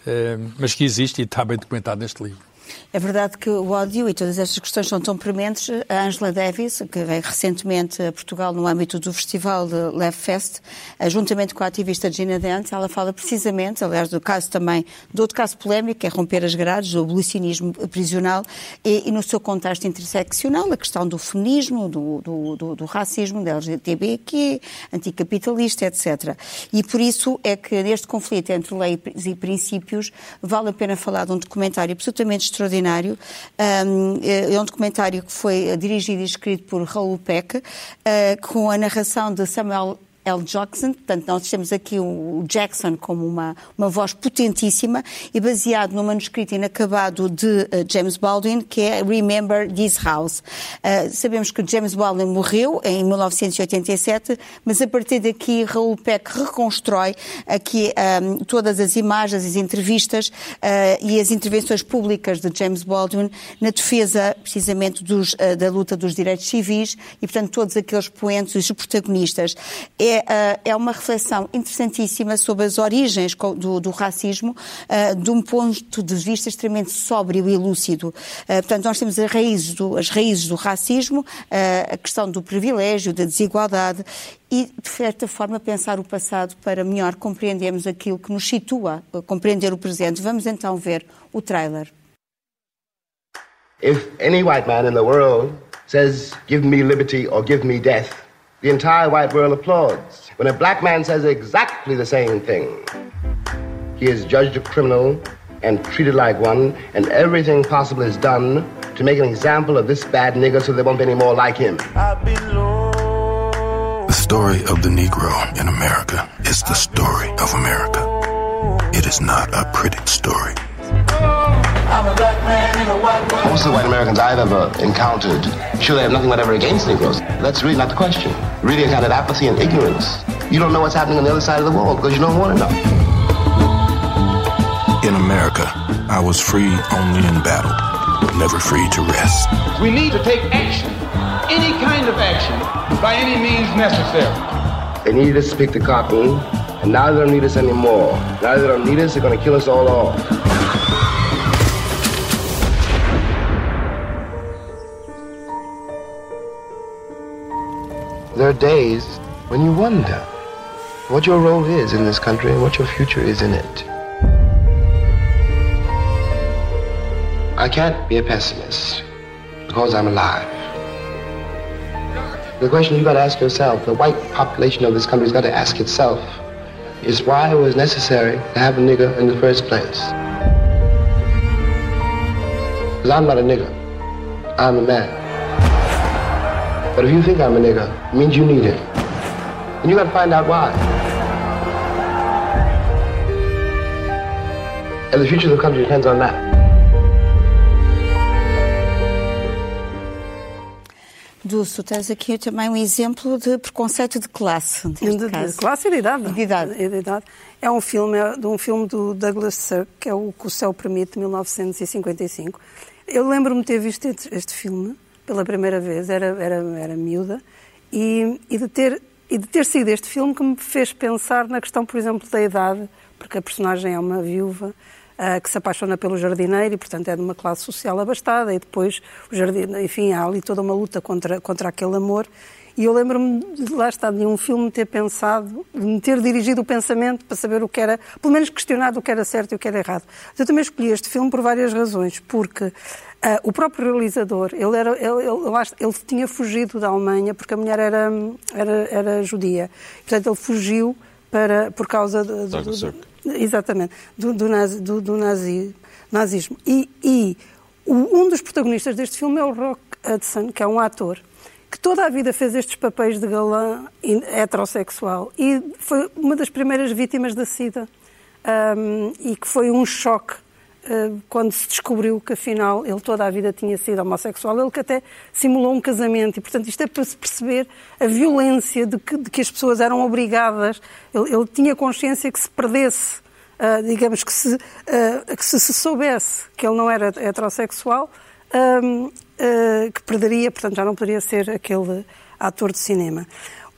Speaker 4: eh, mas que existe e está bem documentado neste livro.
Speaker 1: É verdade que o ódio e todas estas questões são tão prementes. A Angela Davis, que veio recentemente a Portugal no âmbito do festival de Leve Fest, eh, juntamente com a ativista Gina Dante, ela fala precisamente, aliás, do caso também, do outro caso polémico, que é romper as grades, do abolicionismo prisional, e, e no seu contexto interseccional, a questão do feminismo, do, do, do, do racismo, da LGTB, é anticapitalista, etc. E por isso é que neste conflito entre leis e princípios vale a pena falar de um documentário absolutamente extraordinário extraordinário. É um documentário que foi dirigido e escrito por Raul Peck, ah, com a narração de Samuel L. Jackson, portanto, nós temos aqui o Jackson como uma, uma voz potentíssima e baseado no manuscrito inacabado de uh, James Baldwin, que é Remember This House. Uh, sabemos que James Baldwin morreu em 1987, mas a partir daqui Raul Peck reconstrói aqui um, todas as imagens, as entrevistas uh, e as intervenções públicas de James Baldwin na defesa, precisamente, dos, da luta dos direitos civis e, portanto, todos aqueles poentes e protagonistas. É é, eh, é uma reflexão interessantíssima sobre as origens do, do racismo uh, de um ponto de vista extremamente sóbrio e lúcido. Uh, portanto, nós temos as raízes do, as raízes do racismo, a questão do privilégio, da desigualdade e, de certa forma, pensar o passado para melhor compreendermos aquilo que nos situa, compreender o presente. Vamos então ver o trailer.
Speaker 6: If any white man in the world says, give me liberty or give me death, the entire white world applauds. When a black man says exactly the same thing, he is judged a criminal and treated like one, and everything possible is done to make an example of this bad nigger so there won't be any more like him.
Speaker 7: The story of the Negro in America is the story of America. It is not a pretty story.
Speaker 6: Most of the white Americans I've ever encountered, sure they have nothing whatever against Negroes. That's really not the question. Really a kind of apathy and ignorance. You don't know what's happening on the other side of the wall because you don't want to know.
Speaker 7: In America, I was free only in battle, never free to rest.
Speaker 8: We need to take action, any kind of action, by any means necessary.
Speaker 6: They needed us to pick the cotton, and now they don't need us anymore. Now they don't need us, they're going to kill us all off. There are days when you wonder what your role is in this country and what your future is in it. I can't be a pessimist because I'm alive. The question you've got to ask yourself, the white population of this country's got to ask itself, is why it was necessary to have a nigger in the first place. Because I'm not a nigger. I'm a man. But if you think I'm a nigga, it means you need it. And you gotta find out why. And the future of the country depends on that.
Speaker 1: Dulce, tens aqui também um exemplo de preconceito de classe.
Speaker 3: De, de, classe e de idade.
Speaker 1: De idade.
Speaker 3: De idade. É um filme, é de um filme do Douglas Sirk, que é o Que o Céu Permite, 1955. Eu lembro-me de ter visto este, este filme pela primeira vez, era, era, era miúda, e, e de ter e de ter sido este filme que me fez pensar na questão, por exemplo, da idade, porque a personagem é uma viúva uh, que se apaixona pelo jardineiro e, portanto, é de uma classe social abastada e depois o jardineiro, enfim, há ali toda uma luta contra, contra aquele amor. E eu lembro-me, lá está, de um filme ter pensado, de me ter dirigido o pensamento para saber o que era, pelo menos questionado o que era certo e o que era errado. Eu também escolhi este filme por várias razões, porque uh, o próprio realizador, ele, era, ele, ele, ele, tinha fugido da Alemanha porque a mulher era, era, era judia. Portanto, ele fugiu para, por causa de, do, do, exatamente, do, do, nazi, do, do nazi, nazismo. E, e um dos protagonistas deste filme é o Rock Hudson, que é um ator que toda a vida fez estes papéis de galã heterossexual. E foi uma das primeiras vítimas da SIDA. Um, e que foi um choque uh, quando se descobriu que afinal ele toda a vida tinha sido homossexual, ele que até simulou um casamento. E portanto isto é para se perceber a violência de que, de que as pessoas eram obrigadas, ele, ele tinha consciência que se perdesse Uh, digamos que se, uh, que se, se soubesse que ele não era heterossexual, um, uh, que perderia, portanto já não poderia ser aquele ator de cinema.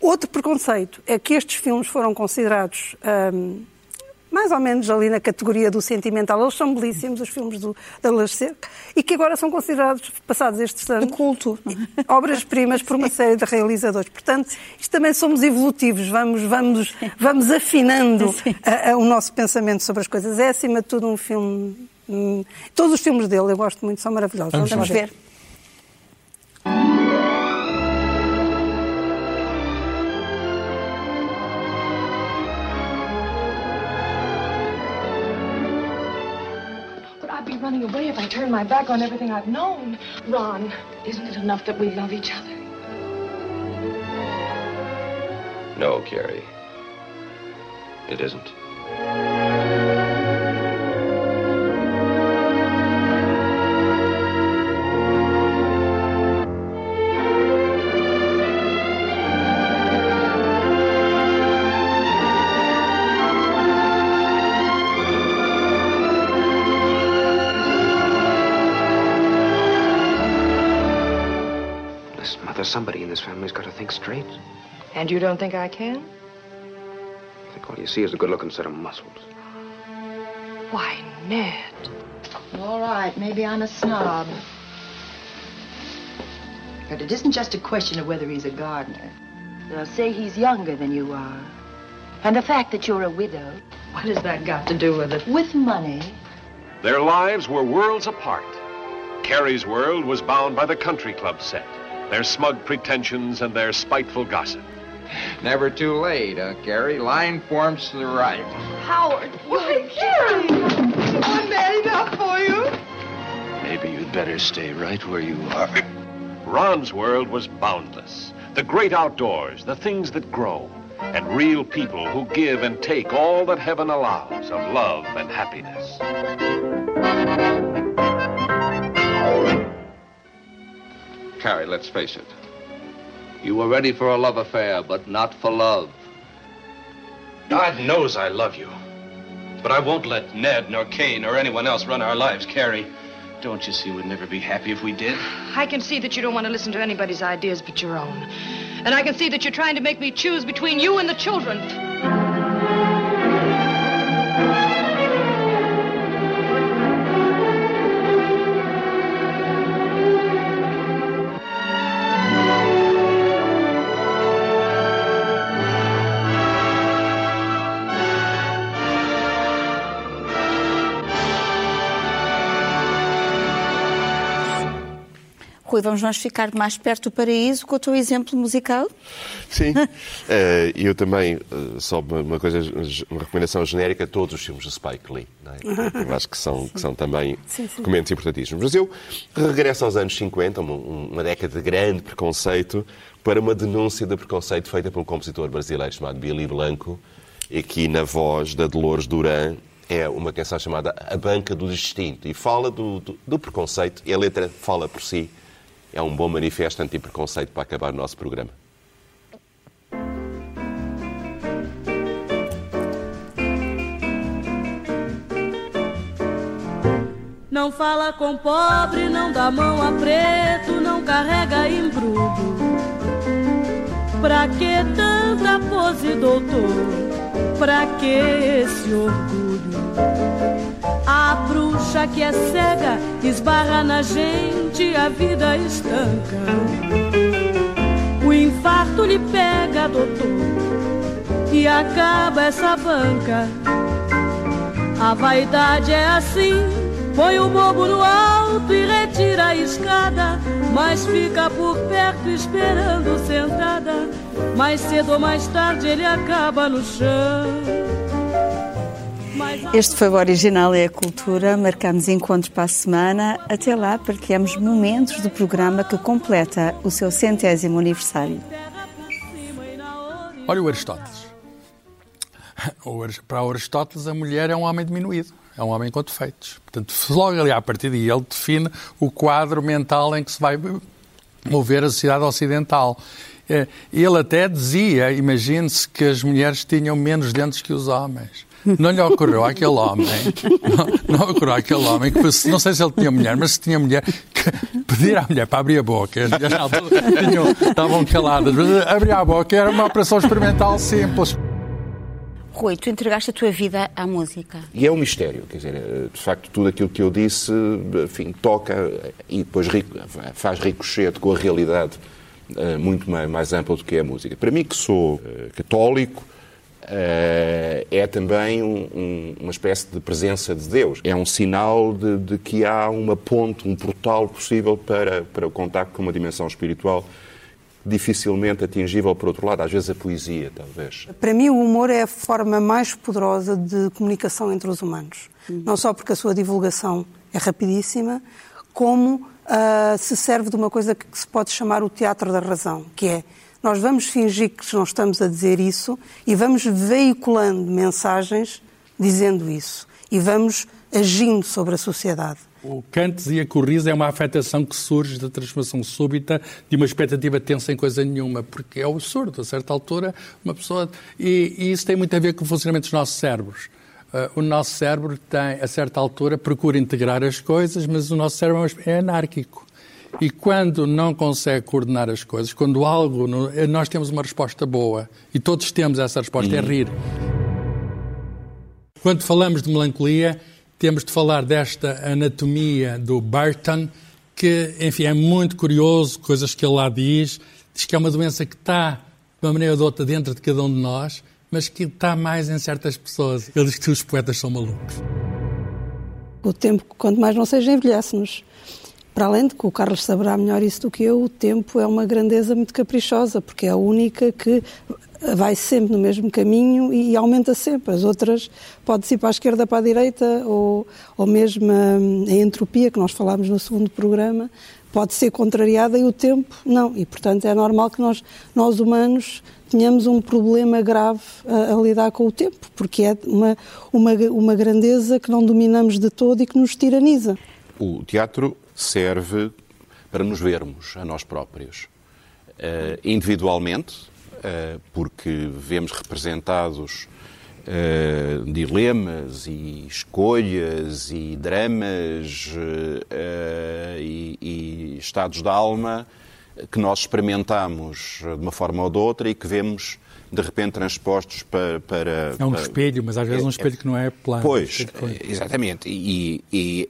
Speaker 3: Outro preconceito é que estes filmes foram considerados um, mais ou menos ali na categoria do sentimental. Eles são belíssimos, os filmes do, da Lacerda, e que agora são considerados, passados estes anos,
Speaker 1: de culto,
Speaker 3: obras-primas por uma série de realizadores. Portanto, isto também somos evolutivos, vamos, vamos, vamos afinando a, a, o nosso pensamento sobre as coisas. É, acima de tudo, um filme. Hum, todos os filmes dele, eu gosto muito, são maravilhosos.
Speaker 1: Vamos, vamos ver. ver.
Speaker 9: running away if I turn my back on everything I've known. Ron, isn't it enough that we love each other?
Speaker 10: No, Carrie. It isn't.
Speaker 11: Somebody in this family's got to think straight.
Speaker 9: And you don't think I can?
Speaker 11: I think all you see is a good-looking set of muscles.
Speaker 9: Why, Ned. All right, maybe I'm a snob. But it isn't just a question of whether he's a gardener. They'll say he's younger than you are. And the fact that you're a widow. What has that got to do with it? With money.
Speaker 12: Their lives were worlds apart. Carrie's world was bound by the country club set their smug pretensions, and their spiteful gossip.
Speaker 13: Never too late, huh, Gary? Line forms to the right.
Speaker 9: Howard! Why, Gary! I'm bad enough for you.
Speaker 10: Maybe you'd better stay right where you are.
Speaker 12: Ron's world was boundless. The great outdoors, the things that grow, and real people who give and take all that heaven allows of love and happiness.
Speaker 13: Carrie, let's face it. You were ready for a love affair, but not for love.
Speaker 10: God knows I love you. But I won't let Ned, nor Kane, nor anyone else run our lives, Carrie. Don't you see we'd never be happy if we did?
Speaker 9: I can see that you don't want to listen to anybody's ideas but your own. And I can see that you're trying to make me choose between you and the children.
Speaker 1: Rui, vamos nós ficar mais perto do paraíso com o teu exemplo musical?
Speaker 5: Sim, uh, eu também, uh, só uma coisa, uma recomendação genérica, todos os filmes de Spike Lee, é? eu acho que são, que são também sim, sim. documentos importantíssimos. Mas eu regresso aos anos 50, uma, uma década de grande preconceito, para uma denúncia de preconceito feita por um compositor brasileiro chamado Billy Blanco, aqui na voz da Dolores Duran, é uma canção chamada A Banca do Distinto e fala do, do, do preconceito e a letra fala por si é um bom manifesto anti-preconceito para acabar o nosso programa.
Speaker 14: Não fala com pobre, não dá mão a preto, não carrega embrudo. Pra que tanta pose, doutor? Pra que esse orgulho? A bruxa que é cega esbarra na gente, a vida estanca. O infarto lhe pega, doutor, e acaba essa banca. A vaidade é assim, põe o bobo no alto e retira a escada, mas fica por perto esperando sentada. Mais cedo ou mais tarde ele acaba no chão.
Speaker 1: Este foi o Original é a Cultura. Marcamos encontros para a semana. Até lá, partilhamos momentos do programa que completa o seu centésimo aniversário.
Speaker 4: Olha o Aristóteles. Para Aristóteles, a mulher é um homem diminuído, é um homem com defeitos. Portanto, logo ali a partir daí, ele define o quadro mental em que se vai mover a sociedade ocidental. É, ele até dizia, imagine-se que as mulheres tinham menos dentes que os homens. Não lhe ocorreu àquele homem, não, não ocorreu àquele homem, que não sei se ele tinha mulher, mas se tinha mulher, que pedir à mulher para abrir a boca, tinham, estavam caladas, mas abrir a boca era uma operação experimental simples.
Speaker 1: Rui, tu entregaste a tua vida à música.
Speaker 5: E é um mistério, quer dizer, de facto, tudo aquilo que eu disse, enfim, toca e depois faz ricochete com a realidade eh, muito mais ampla do que é a música. Para mim, que sou eh, católico, é também um, um, uma espécie de presença de Deus. É um sinal de, de, que há uma ponte, um portal possível para, para o contacto com uma dimensão espiritual dificilmente atingível por outro lado, às vezes a poesia, talvez.
Speaker 3: Para mim, o humor é a forma mais poderosa de comunicação entre os humanos. Uhum. Não só porque a sua divulgação é rapidíssima, como uh, se serve de uma coisa que se pode chamar o teatro da razão, que é nós vamos fingir que não estamos a dizer isso e vamos veiculando mensagens dizendo isso. E vamos agindo sobre a sociedade.
Speaker 4: O dizia que o riso é uma afetação que surge da transformação súbita de uma expectativa tensa em coisa nenhuma, porque é o absurdo, a certa altura, uma pessoa. E, e isso tem muito a ver com o funcionamento dos nossos cérebros. Uh, o nosso cérebro tem, a certa altura, procura integrar as coisas, mas o nosso cérebro é anárquico. E quando não consegue coordenar as coisas, quando algo. Nós temos uma resposta boa e todos temos essa resposta, é rir. Quando falamos de melancolia, temos de falar desta anatomia do Burton, que, enfim, é muito curioso, coisas que ele lá diz. Diz que é uma doença que está, de uma maneira ou de outra, dentro de cada um de nós, mas que está mais em certas pessoas. Ele diz que os poetas são malucos.
Speaker 3: O tempo, quanto mais não seja, envelhece-nos. Para além de que o Carlos saberá melhor isso do que eu, o tempo é uma grandeza muito caprichosa, porque é a única que vai sempre no mesmo caminho e aumenta sempre. As outras pode ir para a esquerda, para a direita, ou, ou mesmo a, a entropia, que nós falámos no segundo programa, pode ser contrariada e o tempo não. E, portanto, é normal que nós, nós humanos, tenhamos um problema grave a, a, lidar com o tempo, porque é uma, uma, uma grandeza que não dominamos de todo e que nos tiraniza.
Speaker 5: O teatro serve para nos vermos a nós próprios. Uh, individualmente, uh, porque vemos representados uh, dilemas e escolhas e dramas e, e, estados da alma que nós experimentamos de uma forma ou de outra e que vemos de repente transpostos para. para
Speaker 4: é um
Speaker 5: para...
Speaker 4: espelho, mas às vezes é um espelho que não é plano.
Speaker 5: Pois, exatamente. E, e,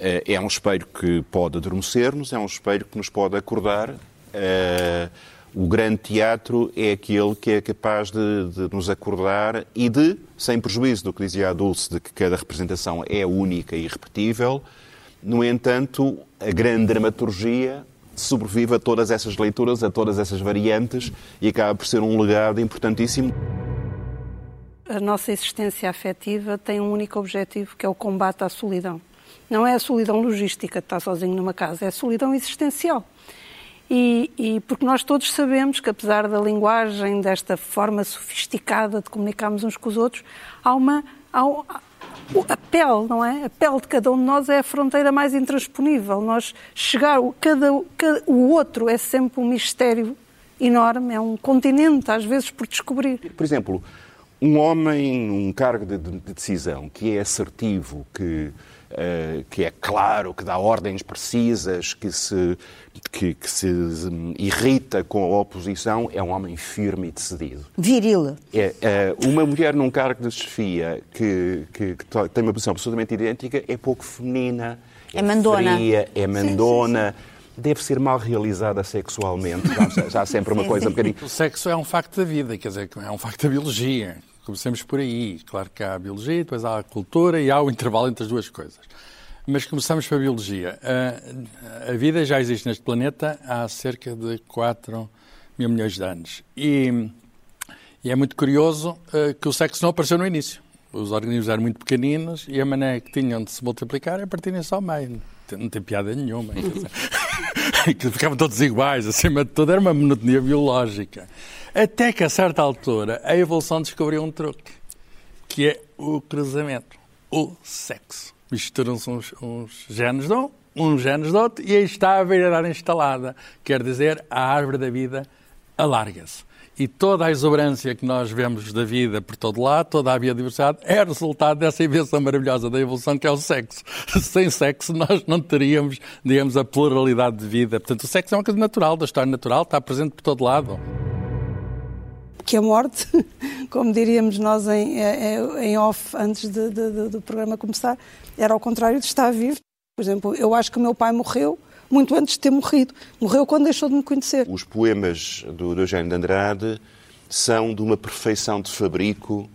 Speaker 5: é um espelho que pode adormecer-nos, é um espelho que nos pode acordar. Eh, o grande teatro é aquele que é capaz de, de, nos acordar e de, sem prejuízo do que dizia a Dulce, de que cada representação é única e irrepetível, no entanto, a grande dramaturgia sobrevive a todas essas leituras, a todas essas variantes e acaba por ser um legado importantíssimo.
Speaker 3: A nossa existência afetiva tem um único objetivo, que é o combate à solidão. Não é a solidão logística de estar sozinho numa casa, é a solidão existencial. E, e, porque nós todos sabemos que, apesar da linguagem, desta forma sofisticada de comunicarmos uns com os outros, há uma. Há, a pele, não é? A pele de cada um de nós é a fronteira mais intransponível. Nós chegar, cada, cada, o outro é sempre um mistério enorme, é um continente, às vezes, por descobrir.
Speaker 5: Por exemplo, um homem, um cargo de, de decisão que é assertivo, que que é claro, que dá ordens precisas, que se, que, que se irrita com a oposição, é um homem firme e decidido.
Speaker 1: Viril.
Speaker 5: É, uh, uma mulher num cargo de chefia que, que, que, tem uma posição absolutamente idêntica é pouco feminina,
Speaker 1: é, é mandona.
Speaker 5: Fria, é mandona. Sim, sim, sim deve ser mal realizada sexualmente. Já, já há sempre uma coisa um bocadinho.
Speaker 4: O sexo é um facto da vida, quer dizer, é um facto da biologia. Comecemos por aí. Claro que há a biologia, depois há a cultura e há o intervalo entre as duas coisas. Mas começamos pela biologia. A, a vida já existe neste planeta há cerca de 4 mil milhões de anos. E, e é muito curioso uh, que o sexo não apareceu no início. Os organismos eram muito pequeninos e a maneira que tinham de se multiplicar é partirem-se ao meio. Não tem piada nenhuma. que ficavam todos iguais, acima de tudo, era uma monotonia biológica. Até que, a certa altura, a evolução descobriu um truque, que é o cruzamento, o sexo. Misturam-se uns, uns genes de um, uns genes de outro, e aí está a variedade instalada. Quer dizer, a árvore da vida alarga-se. E toda a exuberância que nós vemos da vida por todo lado, toda a biodiversidade, é resultado dessa invenção maravilhosa da evolução que é o sexo. Sem sexo nós não teríamos, digamos, a pluralidade de vida. Portanto, o sexo é uma coisa natural, da história natural, está presente por todo lado.
Speaker 3: Que a morte, como diríamos nós em, em off antes de, de, do programa começar, era ao contrário de estar vivo. Por exemplo, eu acho que o meu pai morreu muito antes de ter morrido. Morreu quando deixou de me conhecer.
Speaker 5: Os poemas do, do Eugênio de Andrade são de uma perfeição de fabrico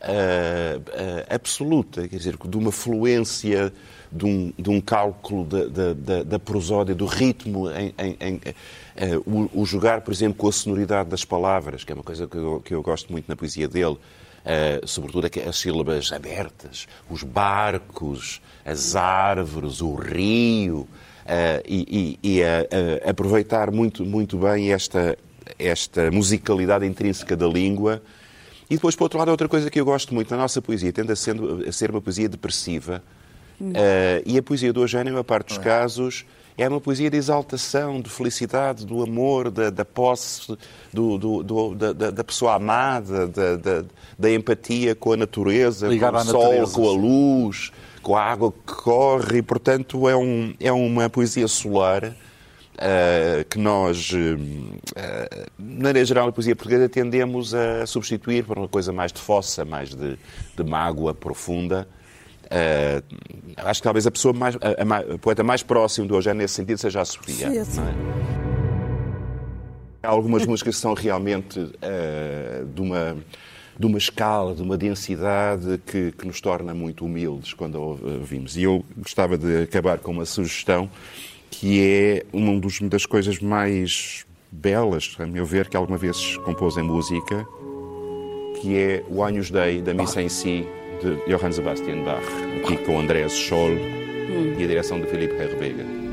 Speaker 5: uh, uh, absoluta, quer dizer, de uma fluência, de um, de um cálculo da, da, da prosódia, do ritmo, em, em, em uh, o, o, jogar, por exemplo, com a sonoridade das palavras, que é uma coisa que eu, que eu gosto muito na poesia dele. Uh, sobretudo as sílabas abertas, os barcos, as árvores, o rio, e, e, e a, a aproveitar muito, muito bem esta, esta musicalidade intrínseca da língua. E depois, por outro lado, outra coisa que eu gosto muito na nossa poesia tende a, sendo, a ser uma poesia depressiva. Uh, e a poesia do Eugênio, a parte dos casos, é uma poesia de exaltação, de felicidade, do amor, da, da posse do, do, do, da, da, pessoa amada, da, da, da, empatia com a natureza, Ligado com o sol, natureza. com a luz com a água que corre, e, portanto, é, um, é uma poesia solar. Uh, que nós, uh, de maneira geral, a poesia portuguesa tendemos a substituir por uma coisa mais de fossa, mais de, de mágoa profunda. Uh, acho que talvez a pessoa mais, a, a, a poeta mais próxima do Eugênio nesse sentido seja a Sofia. Sim, sim. É? Há algumas músicas que são realmente de uma de uma escala, de uma densidade que, que nos torna muito humildes quando a ouvimos. E eu gostava de acabar com uma sugestão que é uma das coisas mais belas, a meu ver, que alguma vez compôs em música, que é o Agnus Dei, da Missa em Si, de Johann Sebastian Bach, aqui com Andreas Scholl hum. e a direção de Felipe Herrvega.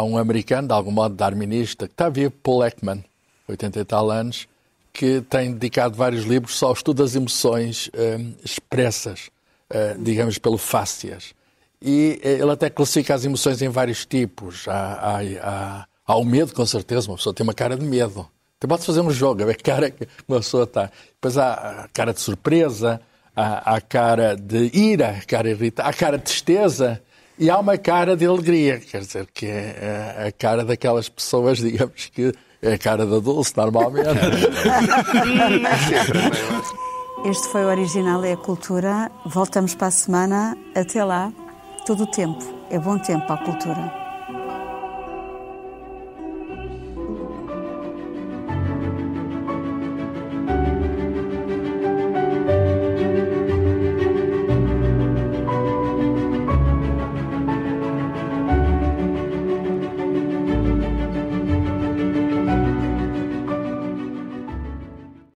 Speaker 4: Há um americano, de algum modo darwinista, que está vivo, Paul Ekman, 80 e tal anos, que tem dedicado vários livros só ao estudo das emoções um, expressas, uh, digamos, pelo fácias. E uh, ele até classifica as emoções em vários tipos. Há, há, há, há, o medo, com certeza, uma pessoa tem uma cara de medo. Então pode fazer um jogo, ver a cara que uma pessoa está. Depois há a cara de surpresa, há a cara de ira, a cara irritada, a cara de tristeza, e há uma cara de alegria, quer dizer, que é, é a cara daquelas pessoas, digamos que é a cara da Dulce, normalmente.
Speaker 1: este foi o Original é a Cultura. Voltamos para a semana. Até lá, todo o tempo. É bom tempo para a cultura.